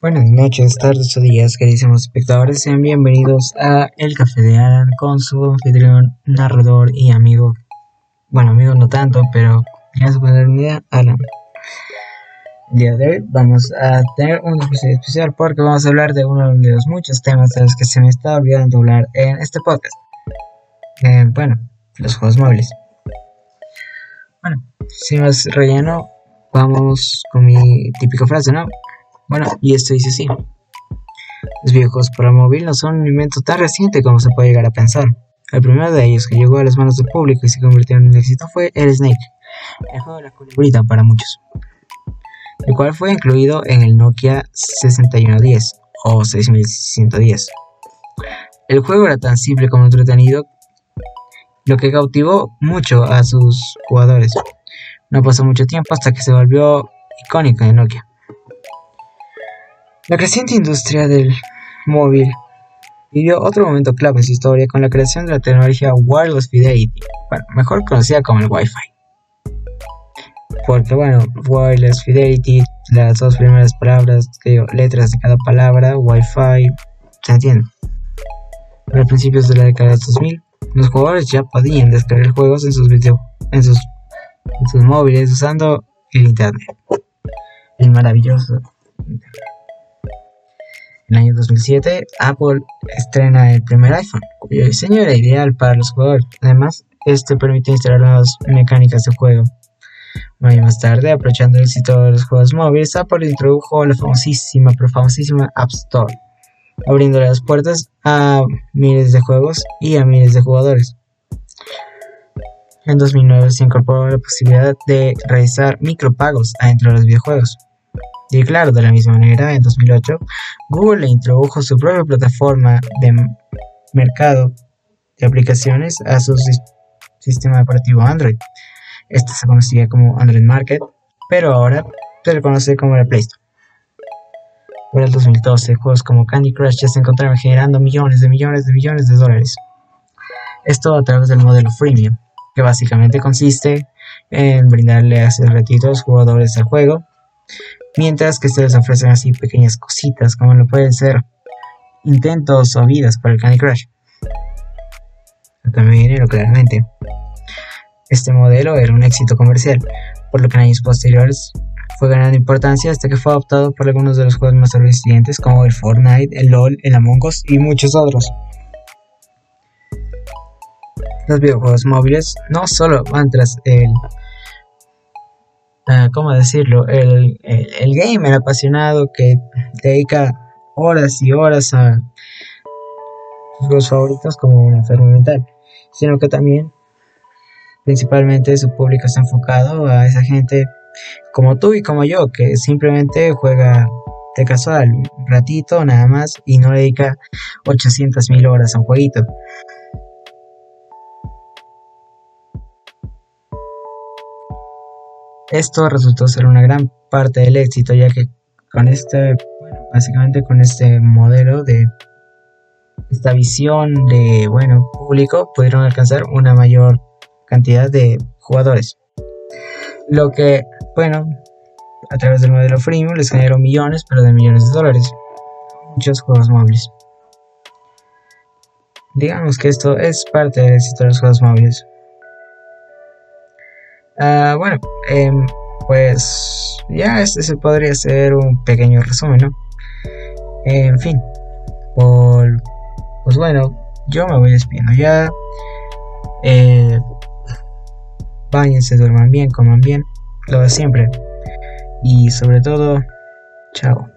Buenas noches, tardes o días, queridísimos espectadores. Sean bienvenidos a El Café de Alan con su anfitrión, narrador y amigo. Bueno, amigo no tanto, pero gracias por la Alan. El día de hoy vamos a tener un episodio especial porque vamos a hablar de uno de los muchos temas de los que se me está olvidando hablar en este podcast. Eh, bueno, los juegos móviles. Bueno, sin más relleno, vamos con mi típica frase, ¿no? Bueno, y esto dice así. Los videojuegos para móvil no son un invento tan reciente como se puede llegar a pensar. El primero de ellos que llegó a las manos del público y se convirtió en un éxito fue el Snake, el juego de la culebrita para muchos, el cual fue incluido en el Nokia 6110 o 6110. El juego era tan simple como entretenido, lo que cautivó mucho a sus jugadores. No pasó mucho tiempo hasta que se volvió icónico en Nokia. La creciente industria del móvil vivió otro momento clave en su historia con la creación de la tecnología Wireless Fidelity, mejor conocida como el Wi-Fi. Porque bueno, Wireless Fidelity, las dos primeras palabras, letras de cada palabra, Wi-Fi, se entiende. a principios de la década de 2000, los jugadores ya podían descargar juegos en sus, video, en sus, en sus móviles usando el Internet. El maravilloso. En el año 2007, Apple estrena el primer iPhone, cuyo diseño era ideal para los jugadores. Además, este permite instalar nuevas mecánicas de juego. Un año más tarde, aprovechando el éxito de los juegos móviles, Apple introdujo la famosísima, pero famosísima App Store, abriendo las puertas a miles de juegos y a miles de jugadores. En 2009 se incorporó la posibilidad de realizar micropagos adentro de los videojuegos. Y claro, de la misma manera, en 2008, Google introdujo su propia plataforma de mercado de aplicaciones a su sistema operativo Android. Esta se conocía como Android Market, pero ahora se le conoce como la Play Store. Para el 2012, juegos como Candy Crush ya se encontraban generando millones de millones de millones de dólares. Esto a través del modelo freemium, que básicamente consiste en brindarle a gratuitos jugadores al juego Mientras que se les ofrecen así pequeñas cositas como lo pueden ser intentos o vidas para el Candy Crush. También dinero, claramente. Este modelo era un éxito comercial, por lo que en años posteriores fue ganando importancia hasta que fue adoptado por algunos de los juegos más sobresalientes como el Fortnite, el LOL, el Among Us y muchos otros. Los videojuegos móviles no solo van tras el Ah, ¿cómo decirlo? El, el, gamer apasionado que dedica horas y horas a sus favoritos como un enfermo mental, sino que también principalmente su público está enfocado a esa gente como tú y como yo, que simplemente juega de casual un ratito nada más y no dedica 800 mil horas a un jueguito. Esto resultó ser una gran parte del éxito, ya que con este, básicamente con este modelo de esta visión de, bueno, público, pudieron alcanzar una mayor cantidad de jugadores. Lo que, bueno, a través del modelo freemium les generó millones, pero de millones de dólares. Muchos juegos móviles. Digamos que esto es parte del éxito de los juegos móviles. Ah, bueno, em, pues ya este se podría ser un pequeño resumen, ¿no? En fin, pues bueno, yo me voy despidiendo ya. Eh, Báñense, duerman bien, coman bien, lo de siempre. Y sobre todo, chao.